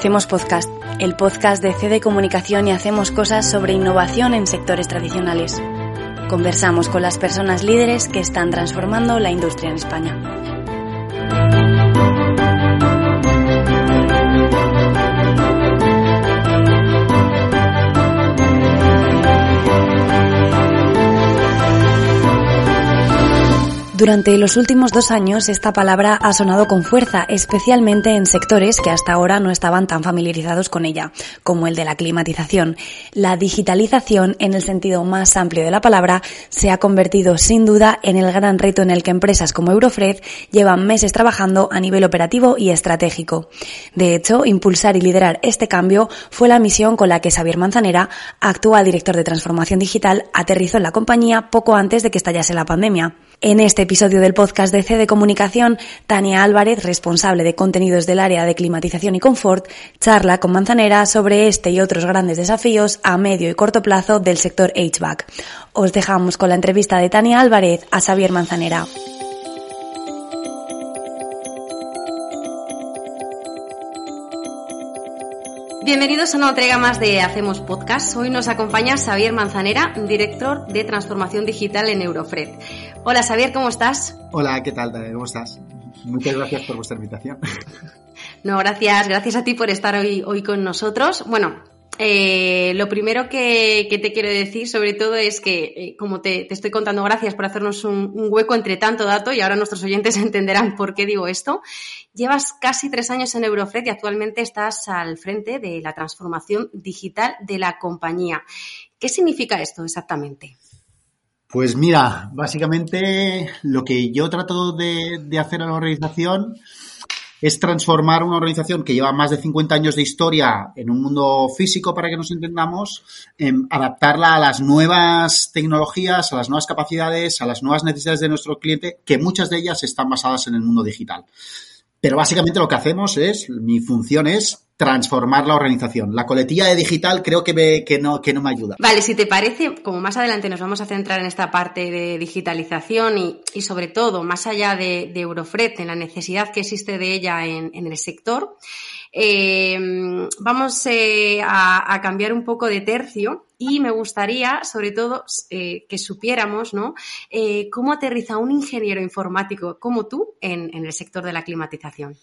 Hacemos Podcast, el podcast de CD Comunicación y hacemos cosas sobre innovación en sectores tradicionales. Conversamos con las personas líderes que están transformando la industria en España. Durante los últimos dos años esta palabra ha sonado con fuerza, especialmente en sectores que hasta ahora no estaban tan familiarizados con ella, como el de la climatización. La digitalización, en el sentido más amplio de la palabra, se ha convertido sin duda en el gran reto en el que empresas como Eurofred llevan meses trabajando a nivel operativo y estratégico. De hecho, impulsar y liderar este cambio fue la misión con la que Xavier Manzanera, actual director de transformación digital, aterrizó en la compañía poco antes de que estallase la pandemia. En este episodio del podcast de CD Comunicación, Tania Álvarez, responsable de contenidos del área de climatización y confort, charla con Manzanera sobre este y otros grandes desafíos a medio y corto plazo del sector HVAC. Os dejamos con la entrevista de Tania Álvarez a Xavier Manzanera. Bienvenidos a una entrega más de Hacemos Podcast. Hoy nos acompaña Xavier Manzanera, director de transformación digital en Eurofred. Hola Xavier, ¿cómo estás? Hola, ¿qué tal? ¿Cómo estás? Muchas gracias por vuestra invitación. No, gracias, gracias a ti por estar hoy, hoy con nosotros. Bueno, eh, lo primero que, te quiero decir, sobre todo, es que, eh, como te, estoy contando, gracias por hacernos un, hueco entre tanto dato y ahora nuestros oyentes entenderán por qué digo esto. Llevas casi tres años en Eurofred y actualmente estás al frente de la transformación digital de la compañía. ¿Qué significa esto exactamente? Pues mira, básicamente lo que yo trato de, hacer en la organización es transformar una organización que lleva más de 50 años de historia en un mundo físico, para que nos entendamos, en adaptarla a las nuevas tecnologías, a las nuevas capacidades, a las nuevas necesidades de nuestro cliente, que muchas de ellas están basadas en el mundo digital. Pero básicamente lo que hacemos es, mi función es transformar la organización. La coletilla de digital creo que, me, que, no, que no me ayuda. Vale, si te parece, como más adelante nos vamos a centrar en esta parte de digitalización y, y sobre todo, más allá de, de, en la necesidad que existe de ella en, en el sector, eh, vamos eh, a, cambiar un poco de tercio y me gustaría, sobre todo, eh, que supiéramos ¿no? Eh, cómo aterriza un ingeniero informático como tú en el sector de la climatización.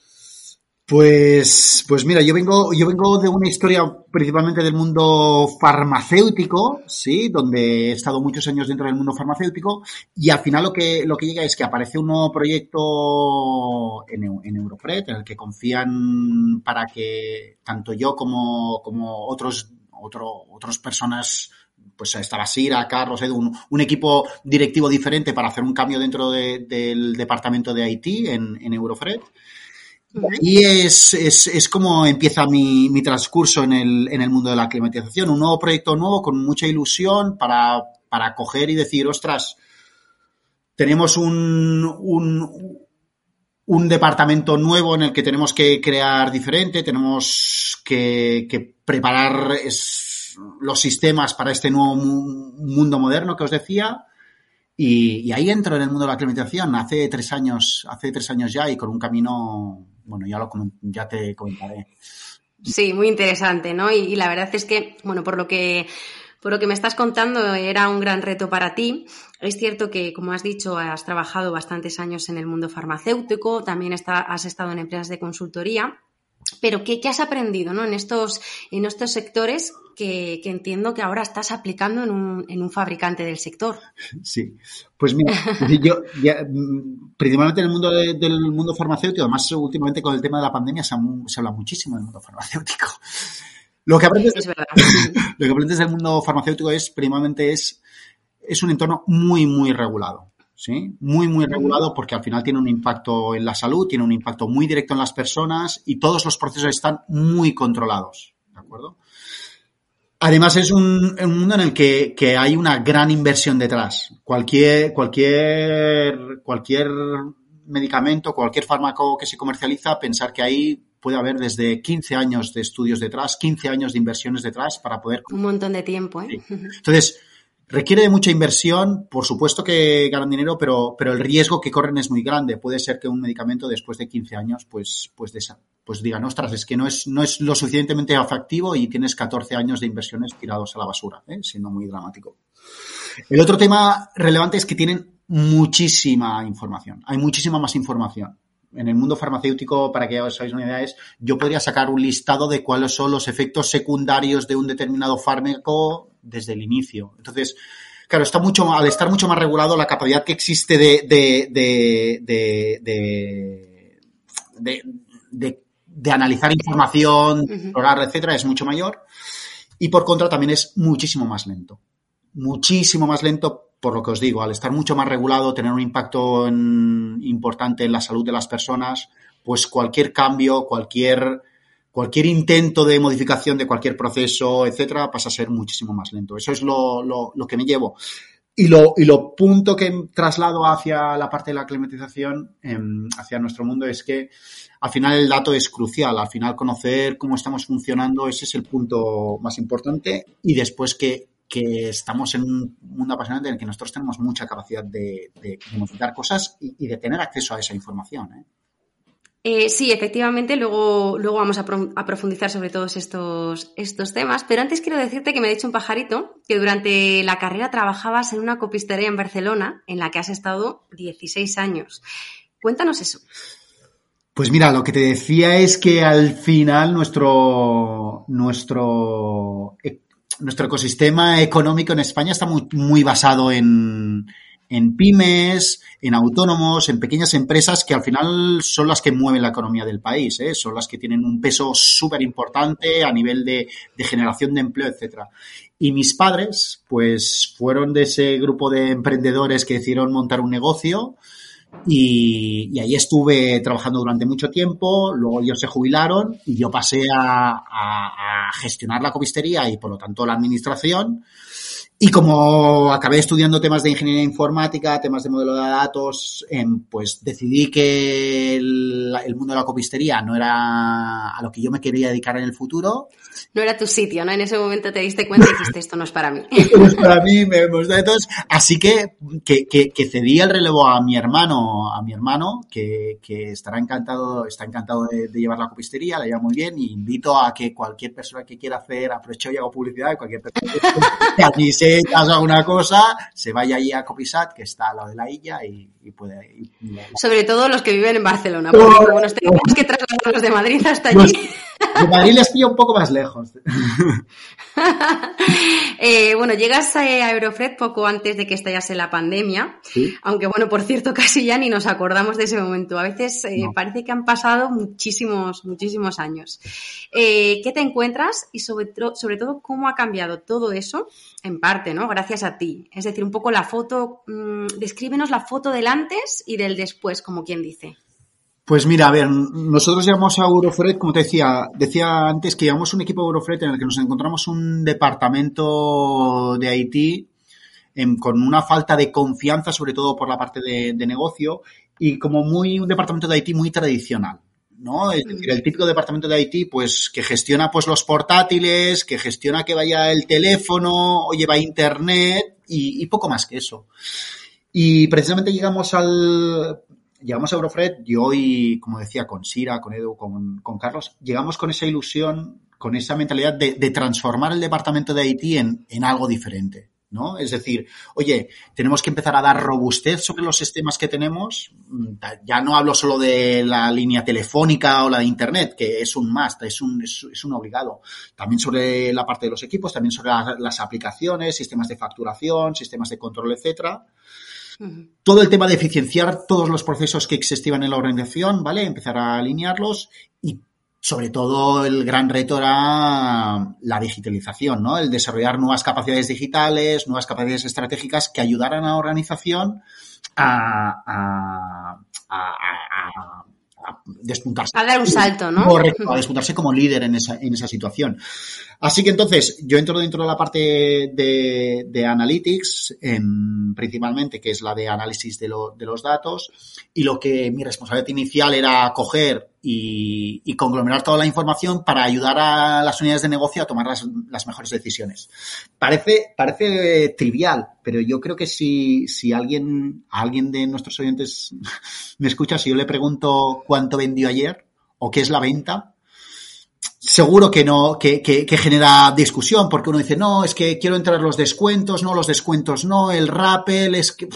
Pues, pues mira, yo vengo, yo vengo de una historia principalmente del mundo farmacéutico, sí, donde he estado muchos años dentro del mundo farmacéutico y al final lo que, lo que llega es que aparece un nuevo proyecto en, en Eurofred en el que confían para que tanto yo como, como otros, otro, otras personas pues estaba Sira, Carlos, Edu, un, equipo directivo diferente para hacer un cambio dentro de, del departamento de IT en, en Eurofred. Y es, es, es como empieza mi, mi transcurso en el, en el mundo de la climatización. Un nuevo proyecto nuevo con mucha ilusión para, para coger y decir, ostras, tenemos un, un, un departamento nuevo en el que tenemos que crear diferente, tenemos que, que preparar es, los sistemas para este nuevo mundo moderno que os decía. Y, y, ahí entro en el mundo de la climatización hace tres años, hace tres años ya y con un camino bueno, ya, lo, ya te comentaré. Sí, muy interesante, ¿no? Y, la verdad es que, bueno, por lo que por lo que me estás contando, era un gran reto para ti. Es cierto que, como has dicho, has trabajado bastantes años en el mundo farmacéutico, también has estado en empresas de consultoría. Pero, ¿qué, qué has aprendido ¿no? en, estos, en estos sectores que, que, entiendo que ahora estás aplicando en un, en un, fabricante del sector. Sí, pues mira, yo ya, principalmente en el mundo de, del mundo farmacéutico, además últimamente con el tema de la pandemia se, se habla muchísimo del mundo farmacéutico. Lo que aprendes, es verdad. lo que aprendes del mundo farmacéutico es, primeramente, es, es un entorno muy, muy regulado. ¿sí? Muy, muy regulado porque al final tiene un impacto en la salud, tiene un impacto muy directo en las personas y todos los procesos están muy controlados, ¿de acuerdo? Además es un, un mundo en el que, que, hay una gran inversión detrás. Cualquier, cualquier, cualquier medicamento, cualquier fármaco que se comercializa, pensar que ahí puede haber desde 15 años de estudios detrás, 15 años de inversiones detrás para poder... Un montón de tiempo, ¿eh? Sí. Entonces, requiere de mucha inversión, por supuesto que ganan dinero, pero, pero el riesgo que corren es muy grande. Puede ser que un medicamento después de 15 años pues, pues desa pues digan, ostras, es que no es, no es lo suficientemente atractivo y tienes 14 años de inversiones tirados a la basura, ¿eh? siendo muy dramático. El otro tema relevante es que tienen muchísima información. Hay muchísima más información. En el mundo farmacéutico, para que os hagáis una idea, es, yo podría sacar un listado de cuáles son los efectos secundarios de un determinado fármaco desde el inicio. Entonces, claro, está mucho, al estar mucho más regulado, la capacidad que existe de, de, de, de, de de analizar información, explorar, etcétera, es mucho mayor. Y por contra también es muchísimo más lento. Muchísimo más lento, por lo que os digo, al estar mucho más regulado, tener un impacto importante en la salud de las personas, pues cualquier cambio, cualquier, cualquier intento de modificación de cualquier proceso, etcétera, pasa a ser muchísimo más lento. Eso es lo, lo, lo que me llevo. Y lo, y lo punto que traslado hacia la parte de la climatización, em, hacia nuestro mundo, es que al final el dato es crucial. Al final conocer cómo estamos funcionando, ese es el punto más importante. Y después que, que estamos en un mundo apasionante en el que nosotros tenemos mucha capacidad de, de modificar cosas y, y, de tener acceso a esa información. ¿eh? Eh, sí, efectivamente, luego, luego vamos a, pro, a, profundizar sobre todos estos, estos temas, pero antes quiero decirte que me ha dicho un pajarito que durante la carrera trabajabas en una copistería en Barcelona en la que has estado 16 años. Cuéntanos eso. Pues mira, lo que te decía es que al final nuestro, nuestro, e, nuestro ecosistema económico en España está muy basado en, en pymes, en autónomos, en pequeñas empresas que al final son las que mueven la economía del país, ¿eh? son las que tienen un peso súper importante a nivel de, generación de empleo, etcétera. Y mis padres, pues, fueron de ese grupo de emprendedores que decidieron montar un negocio y, y ahí estuve trabajando durante mucho tiempo, luego ellos se jubilaron y yo pasé a, a, a gestionar la copistería y por lo tanto la administración. Y como acabé estudiando temas de ingeniería informática, temas de modelo de datos, eh, pues decidí que el, el, mundo de la copistería no era a lo que yo me quería dedicar en el futuro. No era tu sitio, ¿no? En ese momento te diste cuenta y dijiste, esto no es para mí. esto no es para mí, me gusta. Entonces, así que, que, que, que, cedí el relevo a mi hermano, a mi hermano, que, que estará encantado, está encantado de, de, llevar la copistería, la lleva muy bien, y invito a que cualquier persona que quiera hacer, aprovecho y hago publicidad, cualquier persona que aquí se necesitas alguna cosa, se vaya allí a Copisat, que está al lado de la isla, y, y puede... Sobre todo los que viven en Barcelona, porque como nos tenemos que trasladarlos de Madrid hasta allí. Los, de Madrid les pilla un poco más lejos. eh, bueno, llegas a Eurofred poco antes de que estallase la pandemia, ¿Sí? aunque bueno, por cierto, casi ya ni nos acordamos de ese momento. A veces eh, no. parece que han pasado muchísimos, muchísimos años. Eh, ¿Qué te encuentras y sobre, sobre todo cómo ha cambiado todo eso? En parte, ¿no? Gracias a ti. Es decir, un poco la foto, mmm, descríbenos la foto del antes y del después, como quien dice. Pues mira, a ver, nosotros llegamos a Eurofred, como te decía, decía antes que llevamos un equipo Eurofred en el que nos encontramos un departamento de IT en, con una falta de confianza, sobre todo por la parte de, de, negocio, y como muy un departamento de IT muy tradicional. ¿no? Es decir, el típico departamento de IT, pues, que gestiona pues los portátiles, que gestiona que vaya el teléfono, o lleva internet, y, y poco más que eso. Y precisamente llegamos al, llegamos a Eurofred, yo y, como decía, con Sira, con Edu, con, Carlos, llegamos con esa ilusión, con esa mentalidad de, transformar el departamento de IT en, algo diferente. ¿No? Es decir, oye, tenemos que empezar a dar robustez sobre los sistemas que tenemos. Ya no hablo solo de la línea telefónica o la de Internet, que es un must, es un, es, un obligado. También sobre la parte de los equipos, también sobre las aplicaciones, sistemas de facturación, sistemas de control, etcétera. Todo el tema de eficienciar todos los procesos que existían en la organización, ¿vale? Empezar a alinearlos y sobre todo el gran reto era la digitalización, ¿no? El desarrollar nuevas capacidades digitales, nuevas capacidades estratégicas que ayudaran a la organización a, despuntarse. A dar un salto, ¿no? Correcto, a despuntarse como líder en esa, en esa situación. Así que entonces, yo entro dentro de la parte de, de Analytics, en, principalmente, que es la de análisis de, lo, de, los datos, y lo que mi responsabilidad inicial era coger y, conglomerar toda la información para ayudar a las unidades de negocio a tomar las, las mejores decisiones. Parece, parece trivial, pero yo creo que si, si alguien, alguien de nuestros oyentes me escucha, si yo le pregunto cuánto vendió ayer, o qué es la venta, seguro que no, que, que, genera discusión, porque uno dice, no, es que quiero entrar los descuentos, no, los descuentos no, el rappel, es que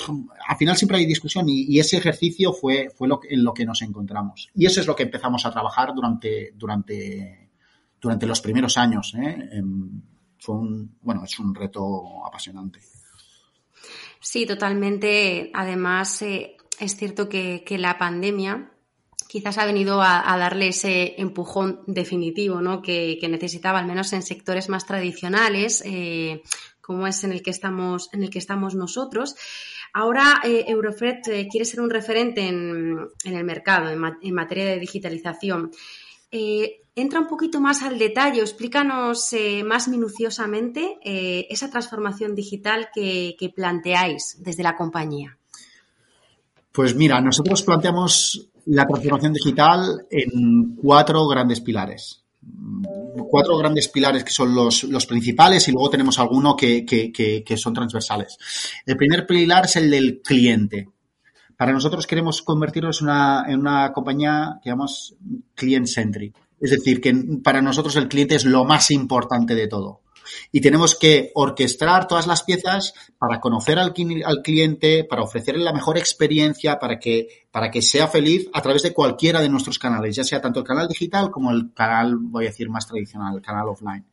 al final siempre hay discusión y, ese ejercicio fue, fue lo, en lo que nos encontramos. Y eso es lo que empezamos a trabajar durante, durante, durante los primeros años. ¿eh? Em, fue un, bueno, es un reto apasionante. Sí, totalmente. Además, eh, es cierto que, que la pandemia quizás ha venido a, darle ese empujón definitivo ¿no? que, necesitaba, al menos en sectores más tradicionales, eh, como es en el que estamos, en el que estamos nosotros. Ahora eh, Eurofret eh, quiere ser un referente en, el mercado en, materia de digitalización. entra un poquito más al detalle, explícanos más minuciosamente esa transformación digital que planteáis desde la compañía. Pues mira, nosotros planteamos la transformación digital en cuatro grandes pilares. Cuatro grandes pilares que son los, principales y luego tenemos alguno que, que, son transversales. El primer pilar es el del cliente. Para nosotros queremos convertirnos una, en una compañía que llamamos client-centric. Es decir, que para nosotros el cliente es lo más importante de todo y tenemos que orquestar todas las piezas para conocer al, cliente, para ofrecerle la mejor experiencia, para que para que sea feliz a través de cualquiera de nuestros canales, ya sea tanto el canal digital como el canal, voy a decir, más tradicional, el canal offline.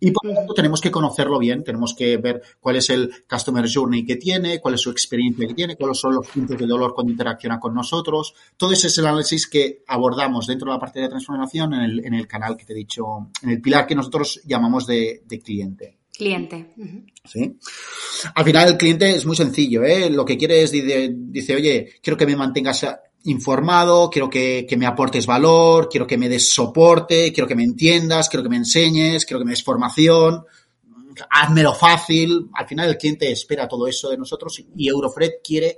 Y por lo tanto tenemos que conocerlo bien, tenemos que ver cuál es el customer journey que tiene, cuál es su experiencia que tiene, cuáles son los puntos de dolor cuando interacciona con nosotros. Todo ese es el análisis que abordamos dentro de la parte de transformación en el, en el canal que te he dicho, en el pilar que nosotros llamamos de, de cliente. Cliente. Sí. Al final el cliente es muy sencillo, ¿eh? Lo que quiere es, dice, oye, quiero que me mantengas informado, quiero que, me aportes valor, quiero que me des soporte, quiero que me entiendas, quiero que me enseñes, quiero que me des formación, házmelo fácil. Al final el cliente espera todo eso de nosotros y Eurofred quiere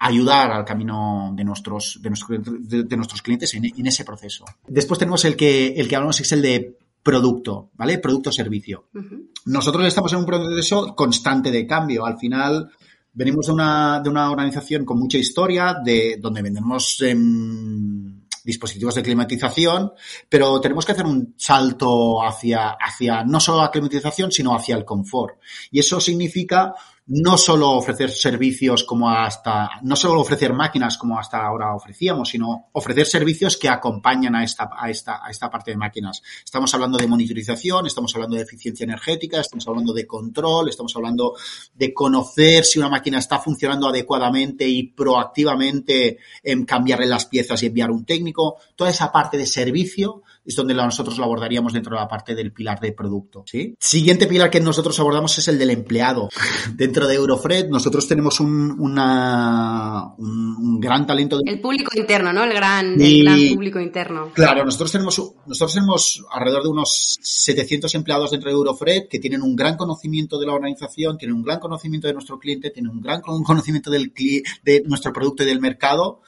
ayudar al camino de nuestros, de nuestros, de, nuestros clientes en, en, ese proceso. Después tenemos el que, el que hablamos es el de producto, ¿vale? Producto-servicio. Nosotros estamos en un proceso constante de cambio. Al final, venimos de una, de una organización con mucha historia, de donde vendemos em, dispositivos de climatización, pero tenemos que hacer un salto hacia, hacia no solo la climatización, sino hacia el confort. Y eso significa no solo ofrecer servicios como hasta, no solo ofrecer máquinas como hasta ahora ofrecíamos, sino ofrecer servicios que acompañan a esta, a esta, a esta parte de máquinas. Estamos hablando de monitorización, estamos hablando de eficiencia energética, estamos hablando de control, estamos hablando de conocer si una máquina está funcionando adecuadamente y proactivamente en cambiarle las piezas y enviar un técnico. Toda esa parte de servicio es donde nosotros lo abordaríamos dentro de la parte del pilar de producto. ¿sí? Siguiente pilar que nosotros abordamos es el del empleado. dentro de Eurofred nosotros tenemos un, una, un, gran talento. El público interno, ¿no? El gran, el gran público interno. Claro, nosotros tenemos, nosotros tenemos alrededor de unos 700 empleados dentro de Eurofred que tienen un gran conocimiento de la organización, tienen un gran conocimiento de nuestro cliente, tienen un gran conocimiento del, de nuestro producto y del mercado.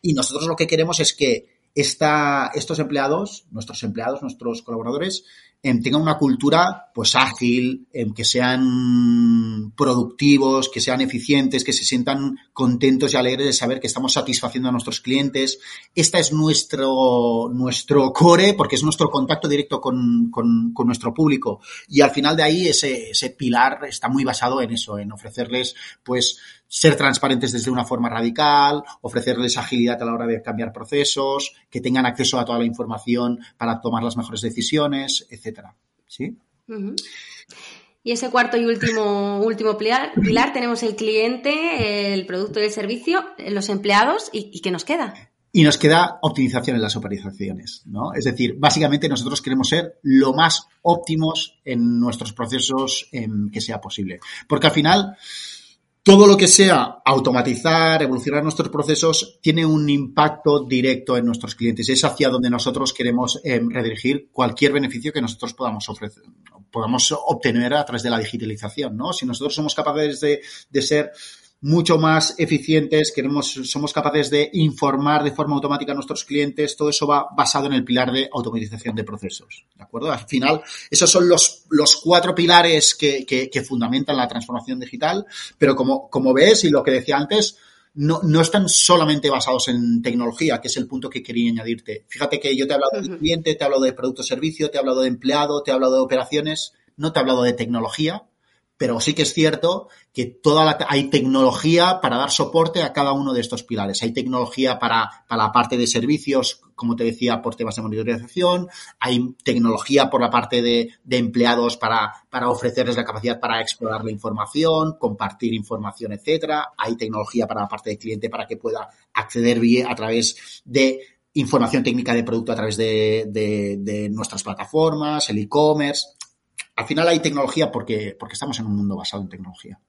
Y nosotros lo que queremos es que esta, estos empleados, nuestros empleados, nuestros colaboradores, tengan una cultura pues ágil, que sean productivos, que sean eficientes, que se sientan contentos y alegres de saber que estamos satisfaciendo a nuestros clientes. Esta es nuestro, nuestro core, porque es nuestro contacto directo con, con, con nuestro público. Y al final de ahí ese, ese pilar está muy basado en eso, en ofrecerles pues ser transparentes desde una forma radical, ofrecerles agilidad a la hora de cambiar procesos, que tengan acceso a toda la información para tomar las mejores decisiones, etcétera. ¿Sí? Y ese cuarto y último, último pilar, pilar, tenemos el cliente, el producto y el servicio, los empleados y, ¿qué nos queda? Y nos queda optimización en las operaciones, ¿no? Es decir, básicamente nosotros queremos ser lo más óptimos en nuestros procesos que sea posible. Porque al final, todo lo que sea automatizar, evolucionar nuestros procesos, tiene un impacto directo en nuestros clientes. Es hacia donde nosotros queremos eh, redirigir cualquier beneficio que nosotros podamos ofrecer, podamos obtener a través de la digitalización, ¿no? Si nosotros somos capaces de, de ser mucho más eficientes, queremos, somos capaces de informar de forma automática a nuestros clientes, todo eso va basado en el pilar de automatización de procesos. ¿De acuerdo? Al final, esos son los, los cuatro pilares que, que, fundamentan la transformación digital, pero como, como ves y lo que decía antes, no, no están solamente basados en tecnología, que es el punto que quería añadirte. Fíjate que yo te he hablado de cliente, te he hablado de producto servicio, te he hablado de empleado, te he hablado de operaciones, no te he hablado de tecnología, pero sí que es cierto que toda la, hay tecnología para dar soporte a cada uno de estos pilares. Hay tecnología para, para la parte de servicios, como te decía, por temas de monitorización, hay tecnología por la parte de, de empleados para, para ofrecerles la capacidad para explorar la información, compartir información, etcétera. Hay tecnología para la parte de cliente para que pueda acceder bien a través de información técnica de producto a través de, de, de nuestras plataformas, el e-commerce al final hay tecnología porque, porque estamos en un mundo basado en tecnología.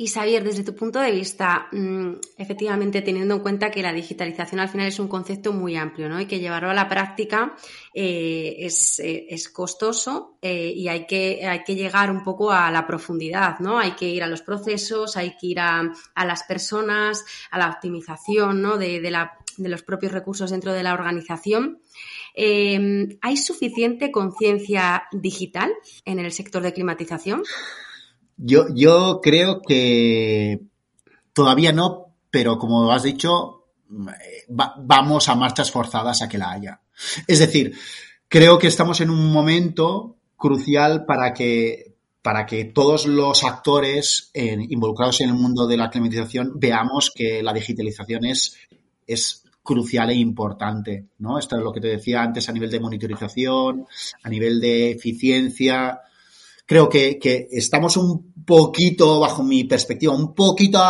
Y Xavier, desde tu punto de vista, mm, efectivamente teniendo en cuenta que la digitalización al final es un concepto muy amplio, ¿no? Y que llevarlo a la práctica eh, es, eh, es, costoso eh, y hay que, hay que llegar un poco a la profundidad, ¿no? Hay que ir a los procesos, hay que ir a, a las personas, a la optimización, ¿no? De, de, los propios recursos dentro de la organización. Eh, ¿Hay suficiente conciencia digital en el sector de climatización? Yo, yo creo que todavía no, pero como has dicho, va, vamos a marchas forzadas a que la haya. Es decir, creo que estamos en un momento crucial para que, para que todos los actores involucrados en el mundo de la climatización veamos que la digitalización es, es crucial e importante, ¿no? Esto es lo que te decía antes a nivel de monitorización, a nivel de eficiencia. Creo que, que estamos un poquito, bajo mi perspectiva, un poquito,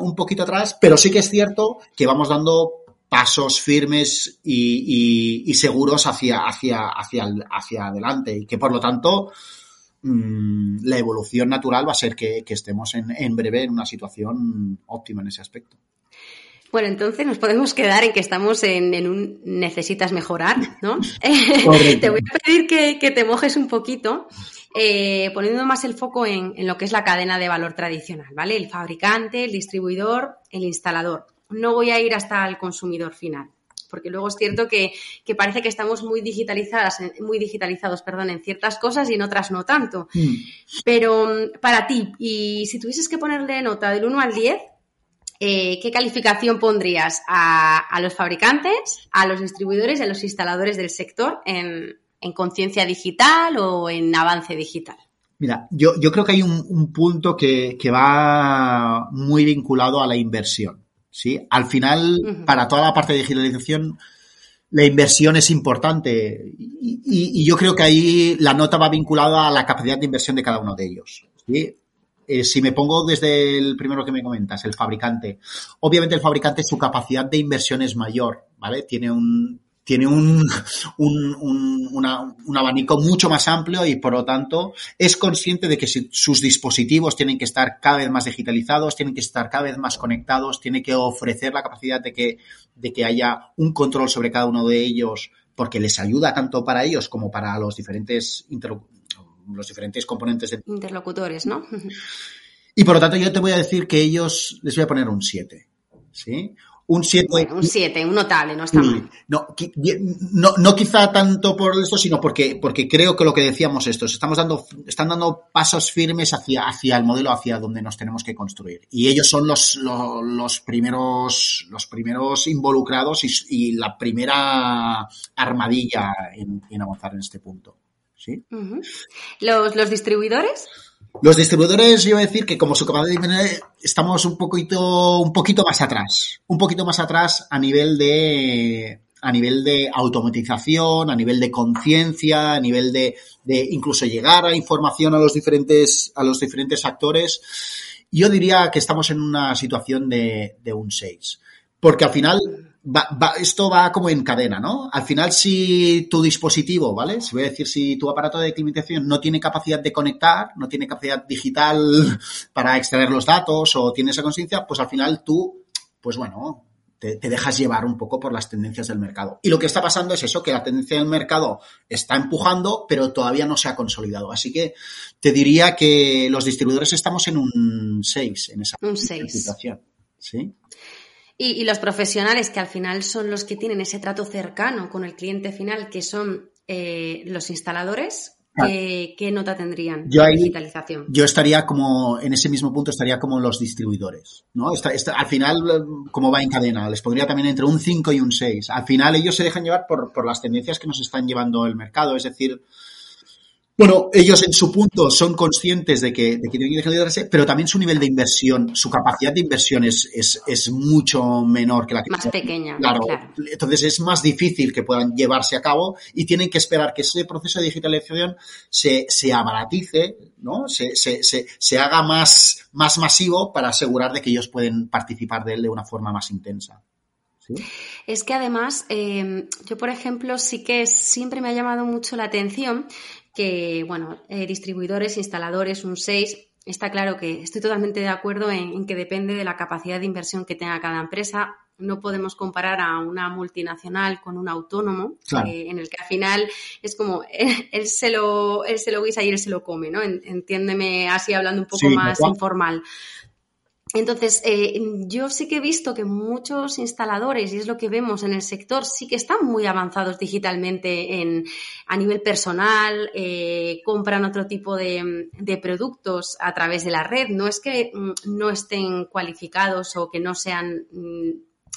un poquito atrás, pero sí que es cierto que vamos dando pasos firmes y, seguros hacia, hacia, hacia, adelante y que por lo tanto mmm, la evolución natural va a ser que, que estemos en, en breve en una situación óptima en ese aspecto. Bueno, entonces nos podemos quedar en que estamos en, en un necesitas mejorar, ¿no? te voy a pedir que, que, te mojes un poquito, eh, poniendo más el foco en, en, lo que es la cadena de valor tradicional, ¿vale? El fabricante, el distribuidor, el instalador. No voy a ir hasta el consumidor final. Porque luego es cierto que, que parece que estamos muy digitalizadas, muy digitalizados, perdón, en ciertas cosas y en otras no tanto. Mm. Pero para ti, y si tuvieses que ponerle nota del 1 al 10, eh, ¿qué calificación pondrías a, a, los fabricantes, a los distribuidores y a los instaladores del sector en, en conciencia digital o en avance digital? Mira, yo, yo creo que hay un, un punto que, que, va muy vinculado a la inversión. ¿sí? Al final, uh -huh. para toda la parte de digitalización, la inversión es importante y, y, y, yo creo que ahí la nota va vinculada a la capacidad de inversión de cada uno de ellos. ¿sí? Eh, si me pongo desde el primero que me comentas, el fabricante, obviamente el fabricante su capacidad de inversión es mayor, ¿vale? Tiene un tiene un, un, un, un, abanico mucho más amplio y por lo tanto es consciente de que si, sus dispositivos tienen que estar cada vez más digitalizados, tienen que estar cada vez más conectados, tiene que ofrecer la capacidad de que, de que haya un control sobre cada uno de ellos porque les ayuda tanto para ellos como para los diferentes los diferentes componentes de... interlocutores, ¿no? Y por lo tanto yo te voy a decir que ellos les voy a poner un 7, ¿sí? Un 7. Bueno, un 7, un notable, no está mal. No, no, no, quizá tanto por esto, sino porque, porque creo que lo que decíamos estos, estamos dando, están dando pasos firmes hacia, hacia el modelo, hacia donde nos tenemos que construir. Y ellos son los, los, los primeros, los primeros involucrados y, y, la primera armadilla en, en avanzar en este punto. ¿Sí? Uh -huh. ¿Los, ¿Los distribuidores? Los distribuidores, yo iba a decir que como su capacidad de estamos un poquito, un poquito más atrás. Un poquito más atrás a nivel de a nivel de automatización, a nivel de conciencia, a nivel de, de, incluso llegar a información a los diferentes, a los diferentes actores. Yo diría que estamos en una situación de, de un 6. Porque al final va, va, esto va como en cadena, ¿no? Al final, si tu dispositivo, ¿vale? Si voy a decir, si tu aparato de climatización no tiene capacidad de conectar, no tiene capacidad digital para extraer los datos o tiene esa conciencia, pues al final tú, pues bueno, te, te, dejas llevar un poco por las tendencias del mercado. Y lo que está pasando es eso, que la tendencia del mercado está empujando, pero todavía no se ha consolidado. Así que te diría que los distribuidores estamos en un 6 en esa un situación. ¿Sí? Y, y, los profesionales que al final son los que tienen ese trato cercano con el cliente final, que son eh, los instaladores, ¿qué, nota tendrían yo digitalización? Yo estaría como, en ese mismo punto estaría como los distribuidores, ¿no? al final, como va en cadena, les pondría también entre un 5 y un 6. Al final ellos se dejan llevar por, por las tendencias que nos están llevando el mercado, es decir, bueno, ellos en su punto son conscientes de que, de que tienen que liderarse, pero también su nivel de inversión, su capacidad de inversión es, es, mucho menor que la que... Más pequeña. Claro, Entonces es más difícil que puedan llevarse a cabo y tienen que esperar que ese proceso de digitalización se, se abaratice, ¿no? Se, se, se, se haga más, más masivo para asegurar de que ellos pueden participar de él de una forma más intensa. Es que además, eh, yo por ejemplo, sí que siempre me ha llamado mucho la atención que, bueno, eh, distribuidores, instaladores, un 6, está claro que estoy totalmente de acuerdo en, que depende de la capacidad de inversión que tenga cada empresa. No podemos comparar a una multinacional con un autónomo, eh, en el que al final es como él, se lo, él se lo guisa y él se lo come, ¿no? Entiéndeme así hablando un poco más informal. Entonces, eh, yo sí que he visto que muchos instaladores, y es lo que vemos en el sector, sí que están muy avanzados digitalmente en, a nivel personal, eh, compran otro tipo de, productos a través de la red. No es que mm, no estén cualificados o que no sean mm,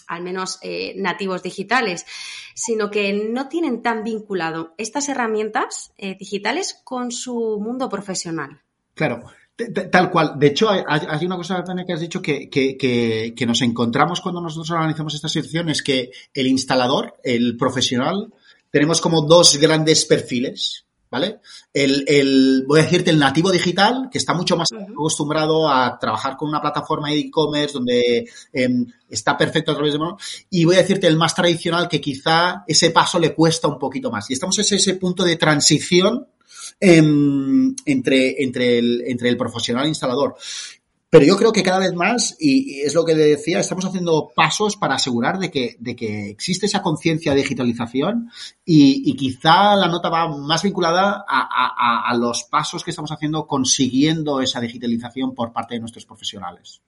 al menos eh, nativos digitales, sino que no tienen tan vinculado estas herramientas digitales con su mundo profesional. Claro, Tal cual. De hecho, hay, una cosa, Tania, que has dicho que, que, nos encontramos cuando nosotros analizamos esta situación, es que el instalador, el profesional, tenemos como dos grandes perfiles, ¿vale? El, el, voy a decirte, el nativo digital, que está mucho más acostumbrado a trabajar con una plataforma de e-commerce donde em, está perfecto a través de mano, y voy a decirte el más tradicional, que quizá ese paso le cuesta un poquito más. Y estamos en ese punto de transición Em, entre, entre, el, entre el profesional instalador. Pero yo creo que cada vez más, y, es lo que decía, estamos haciendo pasos para asegurar de que, de que existe esa conciencia de digitalización y, quizá la nota va más vinculada a, a, los pasos que estamos haciendo consiguiendo esa digitalización por parte de nuestros profesionales.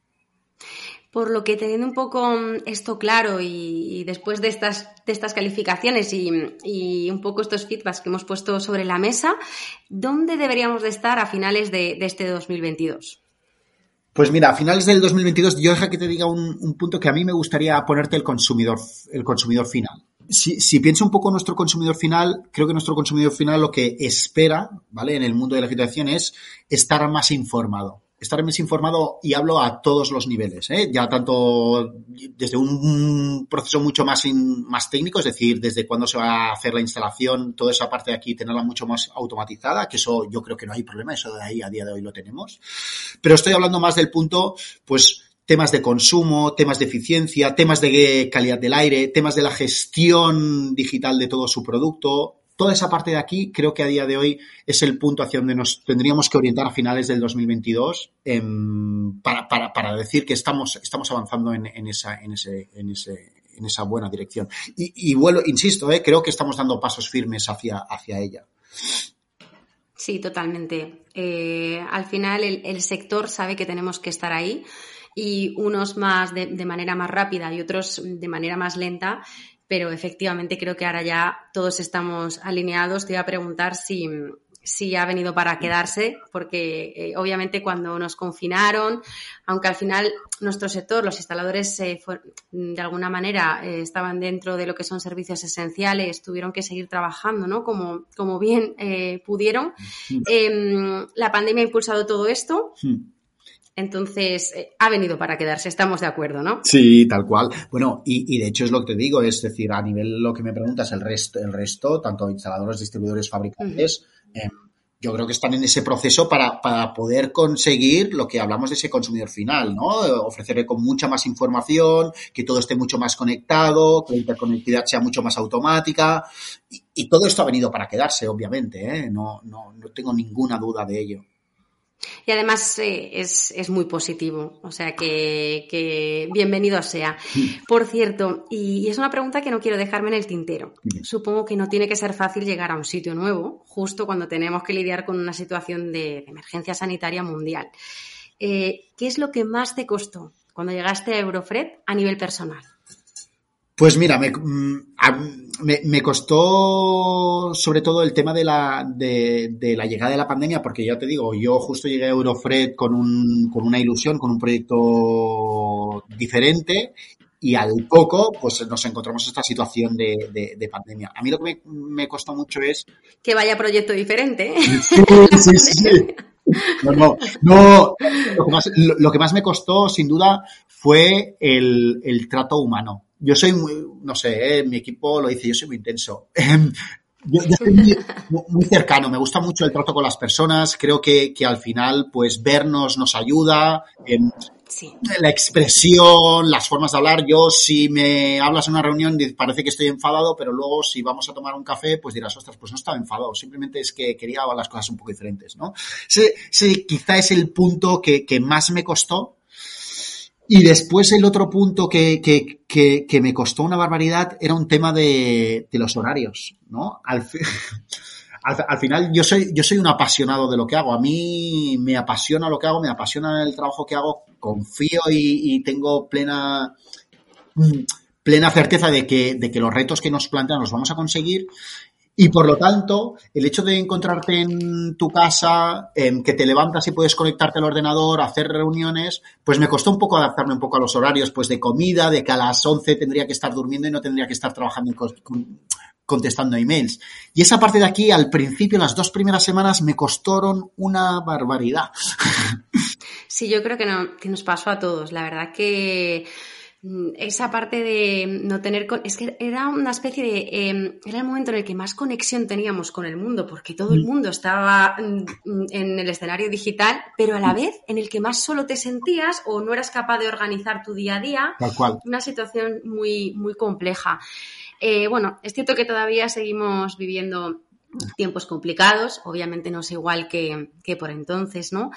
Por lo que teniendo un poco mm, esto claro y, después de estas, de estas calificaciones y, un poco estos feedbacks que hemos puesto sobre la mesa, ¿dónde deberíamos de estar a finales de, este 2022? Pues mira, a finales del 2022 yo deja que te diga un, punto que a mí me gustaría ponerte el consumidor, el consumidor final. Si, si, pienso un poco en nuestro consumidor final, creo que nuestro consumidor final lo que espera, ¿vale? En el mundo de la agitación es estar más informado estar más informado y hablo a todos los niveles, ¿eh? ya tanto desde un proceso mucho más, más técnico, es decir, desde cuándo se va a hacer la instalación, toda esa parte de aquí, tenerla mucho más automatizada, que eso yo creo que no hay problema, eso de ahí a día de hoy lo tenemos. Pero estoy hablando más del punto, pues, temas de consumo, temas de eficiencia, temas de calidad del aire, temas de la gestión digital de todo su producto, toda esa parte de aquí creo que a día de hoy es el punto hacia donde nos tendríamos que orientar a finales del 2022 em, para, para, para, decir que estamos, estamos avanzando en, esa, en, ese, en, ese, en esa buena dirección. Y, y vuelo, insisto, eh, creo que estamos dando pasos firmes hacia, hacia ella. Sí, totalmente. Eh, al final el, sector sabe que tenemos que estar ahí y unos más de manera más rápida y otros de manera más lenta pero efectivamente creo que ahora ya todos estamos alineados. Te iba a preguntar si, si ha venido para quedarse, porque eh, obviamente cuando nos confinaron, aunque al final nuestro sector, los instaladores, eh, de alguna manera eh, estaban dentro de lo que son servicios esenciales, tuvieron que seguir trabajando, ¿no? Como, como bien pudieron. Em, la pandemia ha impulsado todo esto. Entonces, eh, ha venido para quedarse, estamos de acuerdo, ¿no? Sí, tal cual. Bueno, y, de hecho es lo que te digo, es decir, a nivel lo que me preguntas, el resto, el resto tanto instaladores, distribuidores, fabricantes, em, yo creo que están en ese proceso para, para, poder conseguir lo que hablamos de ese consumidor final, ¿no? Ofrecerle con mucha más información, que todo esté mucho más conectado, que la interconectividad sea mucho más automática. Y, todo esto ha venido para quedarse, obviamente, ¿eh? No, no, no tengo ninguna duda de ello. Y además eh, es, muy positivo, o sea que, bienvenido sea. Por cierto, y, es una pregunta que no quiero dejarme en el tintero. Supongo que no tiene que ser fácil llegar a un sitio nuevo, justo cuando tenemos que lidiar con una situación de, emergencia sanitaria mundial. Eh, ¿Qué es lo que más te costó cuando llegaste a Eurofred a nivel personal? Pues mira, me, mm, me, costó sobre todo el tema de la, de, la llegada de la pandemia, porque ya te digo, yo justo llegué a Eurofred con, un, con una ilusión, con un proyecto diferente y al poco, pues nos encontramos esta situación de, pandemia. A mí lo que me, costó mucho es... Que vaya proyecto diferente. ¿eh? Sí, sí, sí. No, no, no. Lo, que más, lo, que más, me costó, sin duda, fue el, el trato humano yo soy muy, no sé, eh, mi equipo lo dice, yo soy muy intenso. Em, yo, soy muy, cercano, me gusta mucho el trato con las personas, creo que, que al final, pues vernos nos ayuda. Em, la expresión, las formas de hablar. Yo, si me hablas en una reunión, parece que estoy enfadado, pero luego, si vamos a tomar un café, pues dirás, ostras, pues no estaba enfadado. Simplemente es que quería las cosas un poco diferentes, ¿no? Ese, quizá es el punto que, que más me costó y después el otro punto que, que, que, me costó una barbaridad era un tema de, de los horarios, ¿no? Al, al, final yo soy, yo soy un apasionado de lo que hago. A mí me apasiona lo que hago, me apasiona el trabajo que hago, confío y, y tengo plena, mm, plena certeza de que, de que los retos que nos plantean los vamos a conseguir y por lo tanto, el hecho de encontrarte en tu casa, en que te levantas y puedes conectarte al ordenador, hacer reuniones, pues me costó un poco adaptarme un poco a los horarios, pues de comida, de que a las 11 tendría que estar durmiendo y no tendría que estar trabajando contestando emails. Y esa parte de aquí, al principio, las dos primeras semanas, me costaron una barbaridad. Sí, yo creo que, no, que nos pasó a todos. La verdad que esa parte de no tener... Es que era una especie de... Em, era el momento en el que más conexión teníamos con el mundo, porque todo el mm. mundo estaba mm, en el escenario digital, pero a la vez en el que más solo te sentías o no eras capaz de organizar tu día a día. Tal cual. Una situación muy, muy compleja. Eh, bueno, es cierto que todavía seguimos viviendo tiempos complicados, obviamente no es igual que, que por entonces, ¿no?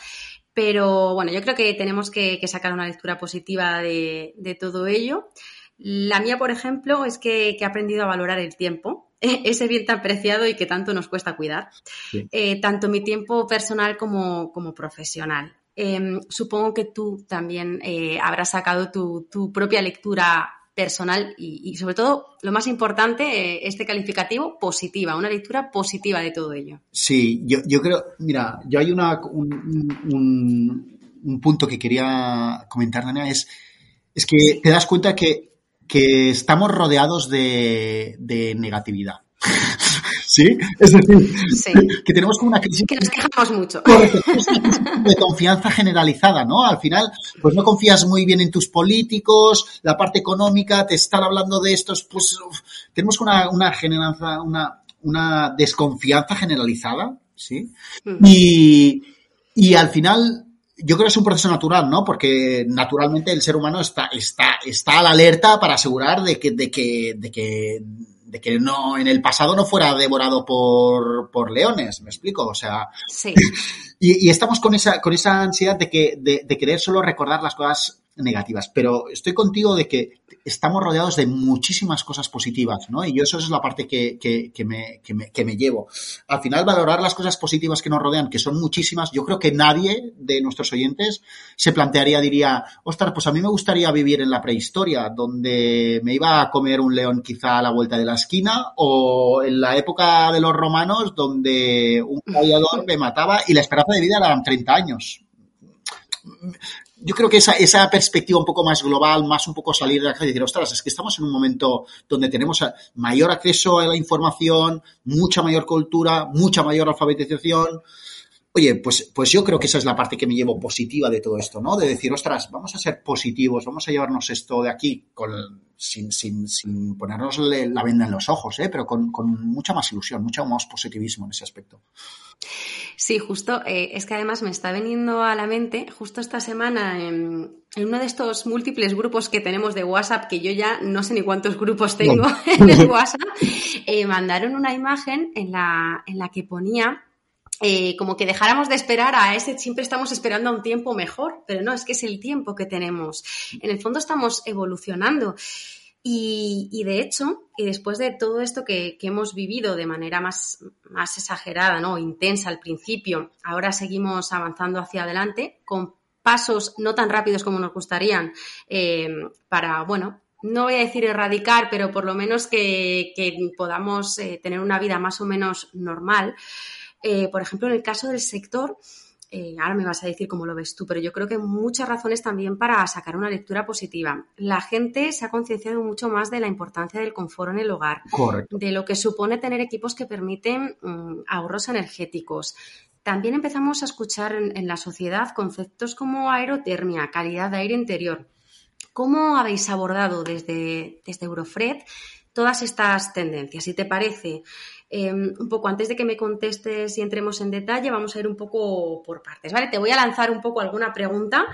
Pero bueno, yo creo que tenemos que, sacar una lectura positiva de, todo ello. La mía, por ejemplo, es que, he aprendido a valorar el tiempo, ese bien tan preciado y que tanto nos cuesta cuidar, eh, tanto mi tiempo personal como, profesional. Em, supongo que tú también eh, habrás sacado tu, tu propia lectura personal y, sobre todo, lo más importante, eh, este calificativo, positiva, una lectura positiva de todo ello. Sí, yo, yo creo, mira, yo hay una, un, un, punto que quería comentar, Dania, es, es que te das cuenta que, que estamos rodeados de, de negatividad. ¿Sí? Es decir, que tenemos como una crisis. Que nos quejamos mucho. De confianza generalizada, ¿no? Al final, pues no confías muy bien en tus políticos, la parte económica, te están hablando de estos, pues tenemos una, una una, una desconfianza generalizada, ¿sí? Y, y al final, yo creo que es un proceso natural, ¿no? Porque naturalmente el ser humano está, está, está a la alerta para asegurar de que, de que, de que de que no en el pasado no fuera devorado por, por leones, me explico, o sea, sí. y, y, estamos con esa con esa ansiedad de que de, de, querer solo recordar las cosas negativas, pero estoy contigo de que estamos rodeados de muchísimas cosas positivas, ¿no? Y yo eso es la parte que, que, me, que, me, que me llevo. Al final, valorar las cosas positivas que nos rodean, que son muchísimas, yo creo que nadie de nuestros oyentes se plantearía, diría, ostras, pues a mí me gustaría vivir en la prehistoria, donde me iba a comer un león quizá a la vuelta de la esquina, o en la época de los romanos, donde un gladiador me mataba y la esperanza de vida eran 30 años yo creo que esa, esa perspectiva un poco más global, más un poco salir de la calle y decir, ostras, es que estamos en un momento donde tenemos mayor acceso a la información, mucha mayor cultura, mucha mayor alfabetización. Oye, pues, pues yo creo que esa es la parte que me llevo positiva de todo esto, ¿no? De decir, ostras, vamos a ser positivos, vamos a llevarnos esto de aquí con, sin, sin, sin ponernos la venda en los ojos, ¿eh? pero con, con mucha más ilusión, mucho más positivismo en ese aspecto. Sí, justo, eh, es que además me está veniendo a la mente, justo esta semana, en, uno de estos múltiples grupos que tenemos de WhatsApp, que yo ya no sé ni cuántos grupos tengo en el WhatsApp, eh, mandaron una imagen en la, en la que ponía eh, como que dejáramos de esperar a ese, siempre estamos esperando a un tiempo mejor, pero no, es que es el tiempo que tenemos. En el fondo estamos evolucionando. Y, de hecho, y después de todo esto que, hemos vivido de manera más, más exagerada, ¿no? intensa al principio, ahora seguimos avanzando hacia adelante con pasos no tan rápidos como nos gustarían eh, para, bueno, no voy a decir erradicar, pero por lo menos que, podamos eh, tener una vida más o menos normal. Eh, por ejemplo, en el caso del sector, eh, ahora me vas a decir cómo lo ves tú, pero yo creo que hay muchas razones también para sacar una lectura positiva. La gente se ha concienciado mucho más de la importancia del confort en el hogar, de lo que supone tener equipos que permiten mm, ahorros energéticos. También empezamos a escuchar en, la sociedad conceptos como aerotermia, calidad de aire interior. ¿Cómo habéis abordado desde, desde Eurofred todas estas tendencias? Si te parece, Em, un poco antes de que me contestes y entremos en detalle, vamos a ir un poco por partes, ¿vale? Te voy a lanzar un poco alguna pregunta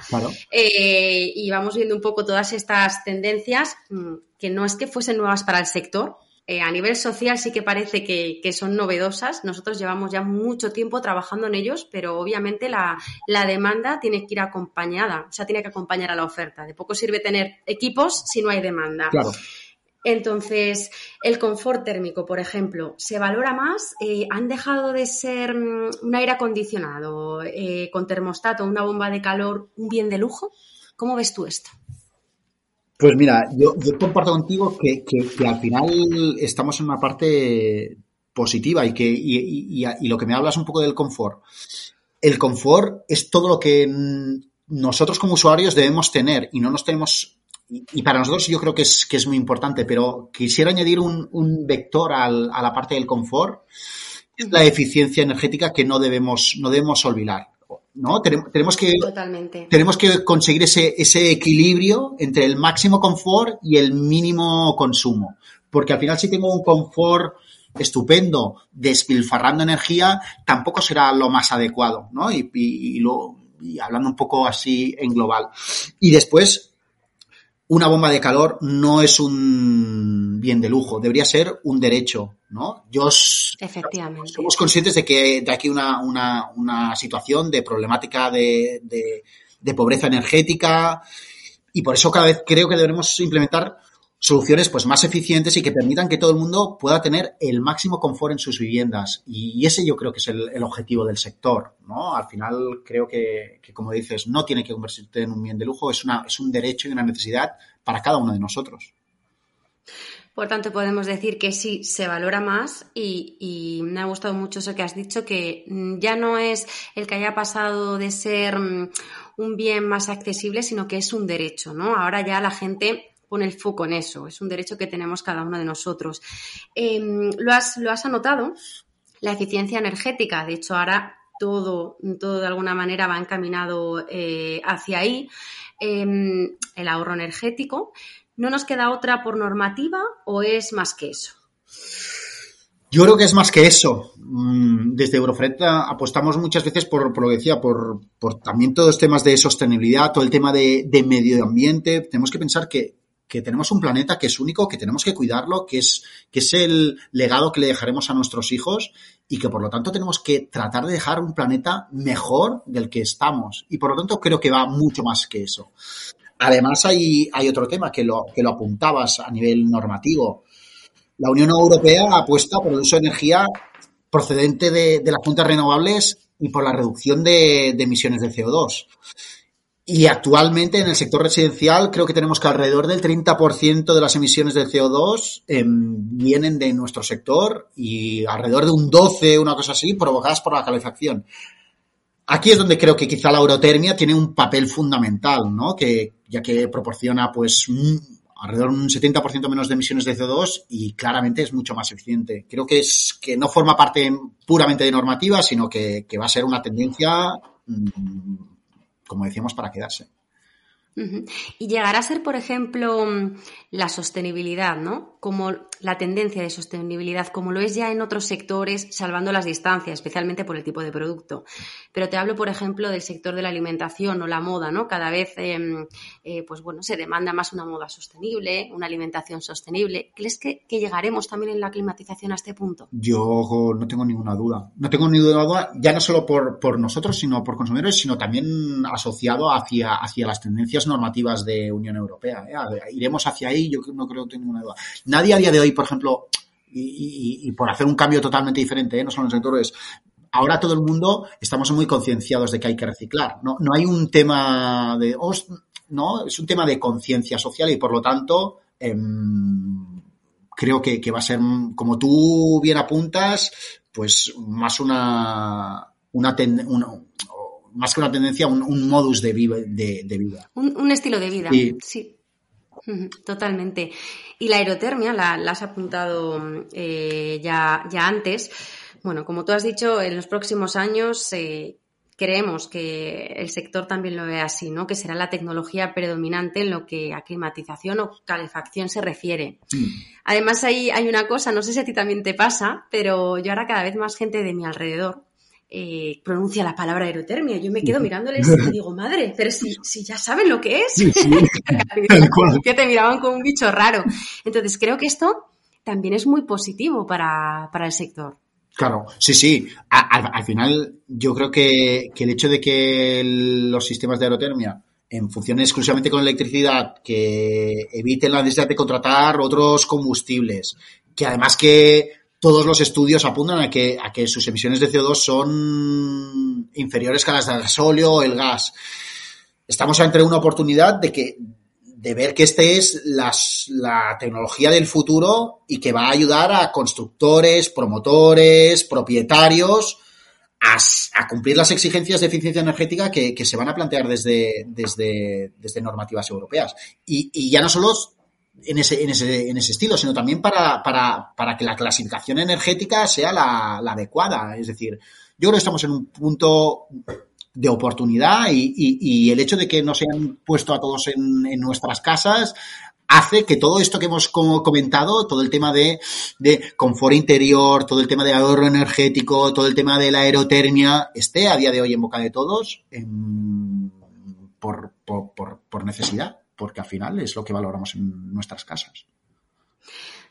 eh, y vamos viendo un poco todas estas tendencias mm, que no es que fuesen nuevas para el sector, eh, a nivel social sí que parece que, son novedosas. Nosotros llevamos ya mucho tiempo trabajando en ellos, pero obviamente la, la, demanda tiene que ir acompañada, o sea, tiene que acompañar a la oferta. De poco sirve tener equipos si no hay demanda. Claro. Entonces, el confort térmico, por ejemplo, se valora más. Eh, ¿Han dejado de ser mm, un aire acondicionado eh, con termostato, una bomba de calor, un bien de lujo? ¿Cómo ves tú esto? Pues mira, yo, comparto contigo que, al final estamos en una parte positiva y que y, lo que me hablas un poco del confort. El confort es todo lo que nosotros como usuarios debemos tener y no nos tenemos y, para nosotros yo creo que es, que es muy importante, pero quisiera añadir un, un vector al, a la parte del confort, es la eficiencia energética que no debemos, no debemos olvidar. ¿no? Tenemos, que, tenemos que conseguir ese, ese equilibrio entre el máximo confort y el mínimo consumo. Porque al final si tengo un confort estupendo despilfarrando energía, tampoco será lo más adecuado, ¿no? Y, y, lo, y hablando un poco así en global. Y después, una bomba de calor no es un bien de lujo, debería ser un derecho, ¿no? Yo Efectivamente. somos conscientes de que de aquí una, una, una situación de problemática de, de, de pobreza energética y por eso cada vez creo que debemos implementar soluciones pues más eficientes y que permitan que todo el mundo pueda tener el máximo confort en sus viviendas. Y, ese yo creo que es el, objetivo del sector, ¿no? Al final creo que, como dices, no tiene que convertirse en un bien de lujo, es, una, es un derecho y una necesidad para cada uno de nosotros. Por tanto, podemos decir que sí, se valora más y, y, me ha gustado mucho eso que has dicho, que mm, ya no es el que haya pasado de ser mm, un bien más accesible, sino que es un derecho, ¿no? Ahora ya la gente pone el foco en eso, es un derecho que tenemos cada uno de nosotros. Em, ¿lo, has, ¿Lo has anotado? La eficiencia energética, de hecho ahora todo, todo de alguna manera va encaminado eh, hacia ahí. Em, el ahorro energético. ¿No nos queda otra por normativa o es más que eso? Yo creo que es más que eso. Mm, desde Eurofred apostamos muchas veces por, por lo que decía, por, por, también todos los temas de sostenibilidad, todo el tema de medio ambiente. Tenemos que pensar que que tenemos un planeta que es único, que tenemos que cuidarlo, que es, que es el legado que le dejaremos a nuestros hijos y que por lo tanto tenemos que tratar de dejar un planeta mejor del que estamos. Y por lo tanto creo que va mucho más que eso. Además hay, hay otro tema que lo, que lo apuntabas a nivel normativo. La Unión Europea apuesta por el uso de energía procedente de, las fuentes renovables y por la reducción de, de emisiones de CO2. Y actualmente en el sector residencial creo que tenemos que alrededor del 30% de las emisiones de CO2 em, vienen de nuestro sector y alrededor de un 12, una cosa así, provocadas por la calefacción. Aquí es donde creo que quizá la eurotermia tiene un papel fundamental, ¿no? Que, ya que proporciona pues alrededor de un 70% menos de emisiones de CO2 y claramente es mucho más eficiente. Creo que es que no forma parte puramente de normativa, sino que, va a ser una tendencia mm, como decíamos, para quedarse. Y llegará a ser, por ejemplo, la sostenibilidad, ¿no? Como la tendencia de sostenibilidad, como lo es ya en otros sectores, salvando las distancias, especialmente por el tipo de producto. Pero te hablo, por ejemplo, del sector de la alimentación o la moda, ¿no? Cada vez, em, eh, pues bueno, se demanda más una moda sostenible, una alimentación sostenible. ¿Crees que, llegaremos también en la climatización a este punto? Yo no tengo ninguna duda. No tengo ninguna duda, ya no solo por, por nosotros, sino por consumidores, sino también asociado hacia, hacia las tendencias normativas de Unión Europea. ¿eh? Iremos hacia ahí, yo no creo que tenga ninguna duda. Nadie a día de hoy, por ejemplo, y, por hacer un cambio totalmente diferente, ¿eh? no solo en el sector, es ahora todo el mundo estamos muy concienciados de que hay que reciclar. No, no hay un tema de, no, es un tema de conciencia social y por lo tanto em, creo que, va a ser, como tú bien apuntas, pues más una, una, más que una tendencia, un, modus de, de, vida. Un, estilo de vida, sí. Totalmente. Y la aerotermia, la, has apuntado eh, ya, ya antes. Bueno, como tú has dicho, en los próximos años eh, creemos que el sector también lo ve así, ¿no? Que será la tecnología predominante en lo que a climatización o calefacción se refiere. Además, hay, hay una cosa, no sé si a ti también te pasa, pero yo ahora cada vez más gente de mi alrededor eh, pronuncia la palabra aerotermia. Yo me quedo mirándoles y digo, madre, pero si, si ya saben lo que es. que te miraban como un bicho raro. Entonces, creo que esto también es muy positivo para, para el sector. Claro, sí, sí. al final, yo creo que, el hecho de que los sistemas de aerotermia en función exclusivamente con electricidad, que eviten la necesidad de contratar otros combustibles, que además que todos los estudios apuntan a que, a que sus emisiones de CO2 son inferiores que las del gasóleo o el gas. Estamos ante una oportunidad de que de ver que esta es la tecnología del futuro y que va a ayudar a constructores, promotores, propietarios a, cumplir las exigencias de eficiencia energética que, se van a plantear desde, desde, desde normativas europeas. Y, ya no solo en ese, en ese, en ese estilo, sino también para, para, para que la clasificación energética sea la, adecuada. Es decir, yo creo que estamos en un punto de oportunidad y, el hecho de que nos hayan puesto a todos en, nuestras casas hace que todo esto que hemos comentado, todo el tema de, confort interior, todo el tema de ahorro energético, todo el tema de la aerotermia, esté a día de hoy en boca de todos por, por, necesidad, porque al final es lo que valoramos en nuestras casas.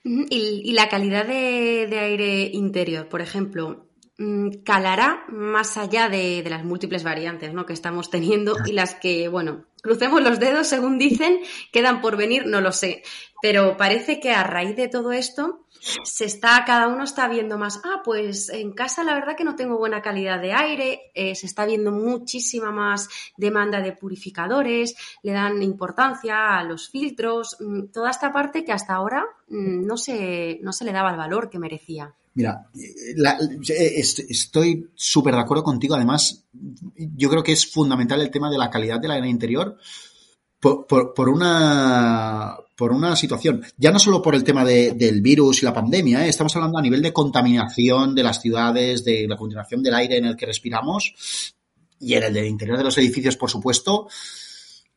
Y, la calidad de, de aire interior, por ejemplo, Mm, calará más allá de, las múltiples variantes ¿no? que estamos teniendo y las que, bueno, crucemos los dedos, según dicen, quedan por venir, no lo sé. Pero parece que a raíz de todo esto, se está, cada uno está viendo más, ah, pues en casa la verdad que no tengo buena calidad de aire, eh, se está viendo muchísima más demanda de purificadores, le dan importancia a los filtros, mm, toda esta parte que hasta ahora mm, no, se, no se le daba el valor que merecía. Mira, eh, estoy súper de acuerdo contigo. Además, yo creo que es fundamental el tema de la calidad del aire interior por, una, por una situación. Ya no solo por el tema del virus y la pandemia, ¿eh? estamos hablando a nivel de contaminación de las ciudades, de la contaminación del aire en el que respiramos y en el del interior de los edificios, por supuesto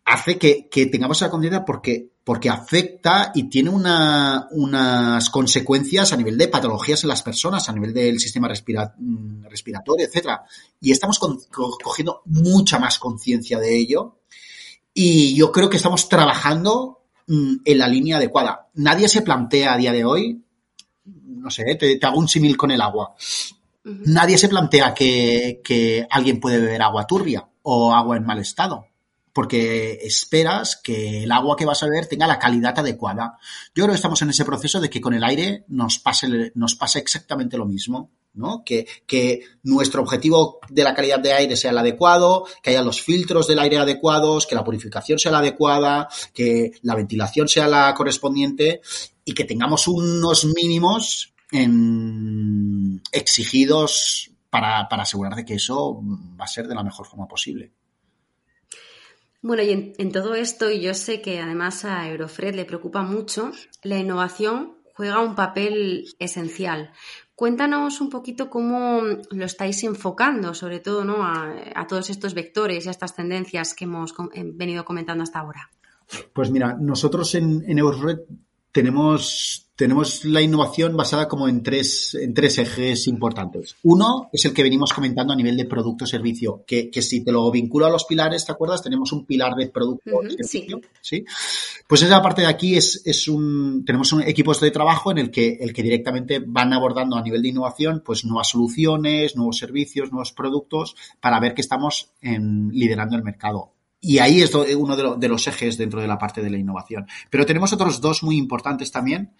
hace que, tengamos esa conciencia porque, porque afecta y tiene unas consecuencias a nivel de patologías en las personas, a nivel del sistema mm, respiratorio, etcétera. Y estamos cogiendo mucha más conciencia de ello. Y yo creo que estamos trabajando mm, en la línea adecuada. Nadie se plantea a día de hoy, no sé, te, hago un símil con el agua. Nadie se plantea que, que alguien puede beber agua turbia o agua en mal estado porque esperas que el agua que vas a beber tenga la calidad adecuada. Yo creo que estamos en ese proceso de que con el aire nos pase, exactamente lo mismo. ¿no? Que, que, nuestro objetivo de la calidad de aire sea el adecuado, que haya los filtros del aire adecuados, que la purificación sea la adecuada, que la ventilación sea la correspondiente y que tengamos unos mínimos exigidos para, para asegurar de que eso va a ser de la mejor forma posible. Bueno, y en, todo esto, y yo sé que además a Eurofred le preocupa mucho, la innovación juega un papel esencial. Cuéntanos un poquito cómo lo estáis enfocando, sobre todo ¿no? a, todos estos vectores y a estas tendencias que hemos eh, venido comentando hasta ahora. Pues mira, nosotros en, en Eurofred tenemos tenemos la innovación basada como en tres, en tres ejes importantes. Uno es el que venimos comentando a nivel de producto-servicio, que, que, si te lo vinculo a los pilares, ¿te acuerdas? Tenemos un pilar de producto-servicio. sí. Pues esa parte de aquí es, es un, tenemos un, equipos de trabajo en el que, el que directamente van abordando a nivel de innovación, pues nuevas soluciones, nuevos servicios, nuevos productos, para ver que estamos en, liderando el mercado. Y ahí es uno de, los ejes dentro de la parte de la innovación. Pero tenemos otros dos muy importantes también.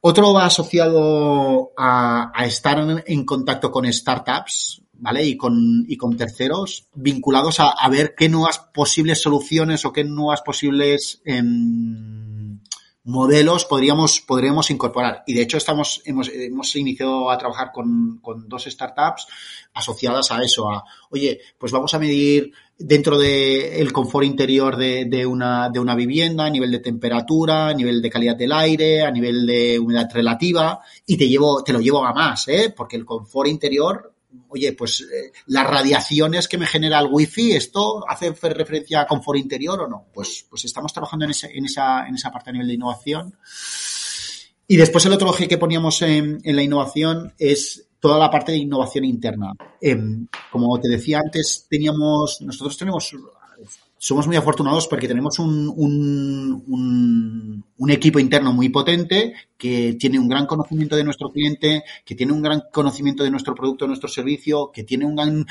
Otro va asociado a, estar en, contacto con startups, ¿vale? Y con, y con terceros vinculados a, ver qué nuevas posibles soluciones o qué nuevas posibles em, modelos podríamos, podríamos incorporar. Y de hecho estamos, hemos, hemos iniciado a trabajar con, con dos startups asociadas a eso, a, oye, pues vamos a medir dentro del confort interior de, de, una, de una vivienda, a nivel de temperatura, a nivel de calidad del aire, a nivel de humedad relativa, y te llevo, te lo llevo a más, ¿eh? Porque el confort interior oye, pues eh, las radiaciones que me genera el wifi, ¿esto hace referencia a confort interior o no? Pues, pues estamos trabajando en, ese, en, esa, en esa parte a nivel de innovación. Y después el otro eje que poníamos en, la innovación es toda la parte de innovación interna. Eh, como te decía antes, teníamos, nosotros tenemos somos muy afortunados porque tenemos un, un, un, equipo interno muy potente que tiene un gran conocimiento de nuestro cliente, que tiene un gran conocimiento de nuestro producto, de nuestro servicio, que tiene un gran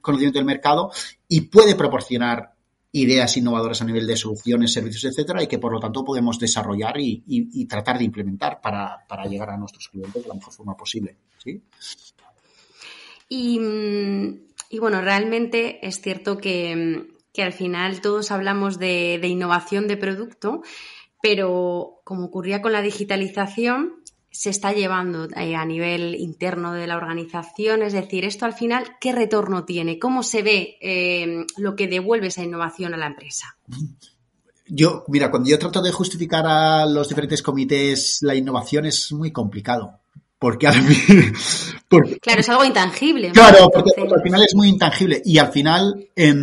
conocimiento del mercado y puede proporcionar ideas innovadoras a nivel de soluciones, servicios, etcétera, y que por lo tanto podemos desarrollar y, tratar de implementar para, llegar a nuestros clientes de la mejor forma posible. ¿sí? Y, y bueno, realmente es cierto que al final todos hablamos de innovación de producto, pero como ocurría con la digitalización, se está llevando eh, a nivel interno de la organización? Es decir, esto al final, ¿qué retorno tiene? ¿Cómo se ve eh, lo que devuelve esa innovación a la empresa? Yo, mira, cuando yo trato de justificar a los diferentes comités la innovación es muy complicado. Porque al final, porque, claro, es algo intangible. Claro, porque, porque, al final es muy intangible y al final, eh,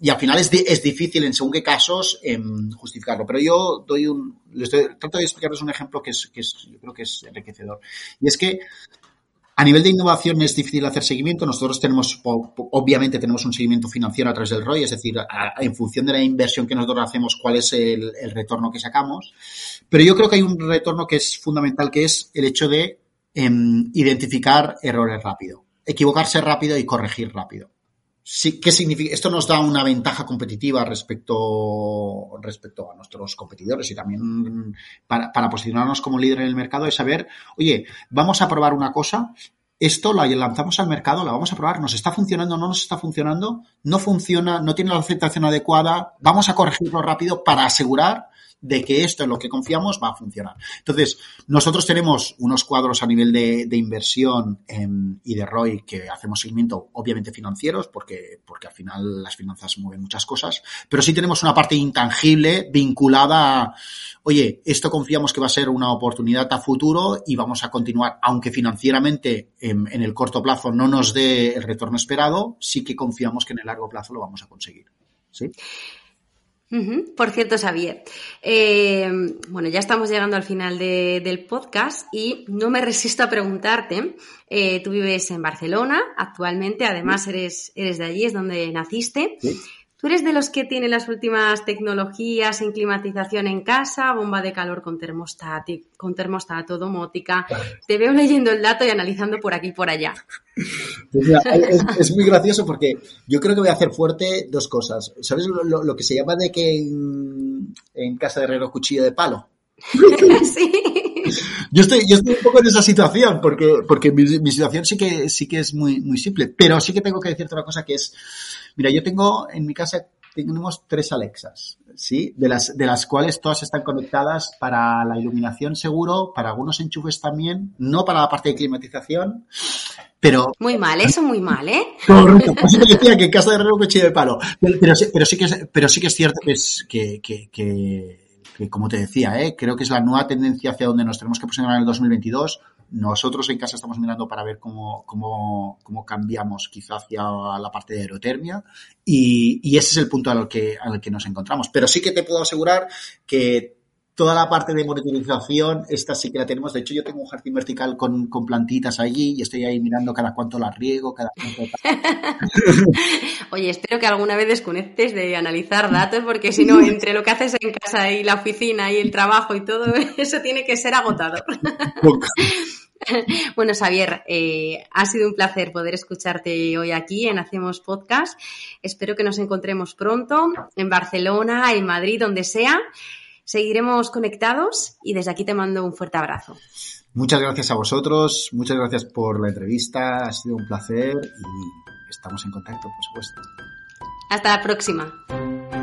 y al final es, es, difícil en según qué casos eh, justificarlo. Pero yo doy un, les doy, trato de explicarles un ejemplo que es, que es, yo creo que es enriquecedor. Y es que a nivel de innovación es difícil hacer seguimiento. Nosotros tenemos, obviamente, tenemos un seguimiento financiero a través del ROI, es decir, en función de la inversión que nosotros hacemos, cuál es el, el, retorno que sacamos. Pero yo creo que hay un retorno que es fundamental, que es el hecho de eh, identificar errores rápido, equivocarse rápido y corregir rápido. Sí, ¿Qué significa? Esto nos da una ventaja competitiva respecto, respecto a nuestros competidores y también para, para, posicionarnos como líder en el mercado es saber, oye, vamos a probar una cosa, esto la lanzamos al mercado, la vamos a probar, nos está funcionando, no nos está funcionando, no funciona, no tiene la aceptación adecuada, vamos a corregirlo rápido para asegurar de que esto en lo que confiamos va a funcionar. Entonces, nosotros tenemos unos cuadros a nivel de, inversión en, y de ROI que hacemos seguimiento, obviamente financieros, porque, porque al final las finanzas mueven muchas cosas, pero sí tenemos una parte intangible vinculada a, oye, esto confiamos que va a ser una oportunidad a futuro y vamos a continuar, aunque financieramente en, en el corto plazo no nos dé el retorno esperado, sí que confiamos que en el largo plazo lo vamos a conseguir. ¿Sí? Por cierto, Xavier, eh, bueno, ya estamos llegando al final de, del podcast y no me resisto a preguntarte, eh, tú vives en Barcelona actualmente, además eres, eres de allí, es donde naciste. ¿Sí? ¿Tú eres de los que tienen las últimas tecnologías en climatización en casa, bomba de calor con termostato, con termostato, domótica? Te veo leyendo el dato y analizando por aquí y por allá. Mira, es, es, muy gracioso porque yo creo que voy a hacer fuerte dos cosas. ¿Sabes lo, lo, lo que se llama de que en, en casa de herrero cuchillo de palo? sí. Yo estoy, yo estoy un poco en esa situación, porque, porque mi, mi, situación sí que, sí que es muy, muy simple, pero sí que tengo que decirte una cosa que es, mira, yo tengo en mi casa, tenemos tres Alexas, ¿sí? De las, de las cuales todas están conectadas para la iluminación seguro, para algunos enchufes también, no para la parte de climatización, pero... Muy mal, eso muy mal, ¿eh? Correcto, por eso te decía que en casa de herrero cuchillo de palo. Pero, pero, pero, sí que es, pero sí que es cierto que es, que, que, que que como te decía, ¿eh? creo que es la nueva tendencia hacia donde nos tenemos que posicionar en el 2022. Nosotros en casa estamos mirando para ver cómo, cómo, cómo cambiamos quizá hacia la parte de aerotermia y, y, ese es el punto al que, al que nos encontramos. Pero sí que te puedo asegurar que toda la parte de monitorización, esta sí que la tenemos. De hecho, yo tengo un jardín vertical con, con plantitas allí y estoy ahí mirando cada cuánto las riego, cada cuánto... Oye, espero que alguna vez desconectes de analizar datos, porque si no, entre lo que haces en casa y la oficina y el trabajo y todo, eso tiene que ser agotador. Bueno, Xavier, eh, ha sido un placer poder escucharte hoy aquí en Hacemos Podcast. Espero que nos encontremos pronto en Barcelona, en Madrid, donde sea. Seguiremos conectados y desde aquí te mando un fuerte abrazo. Muchas gracias a vosotros, muchas gracias por la entrevista, ha sido un placer y estamos en contacto, por supuesto. Hasta la próxima.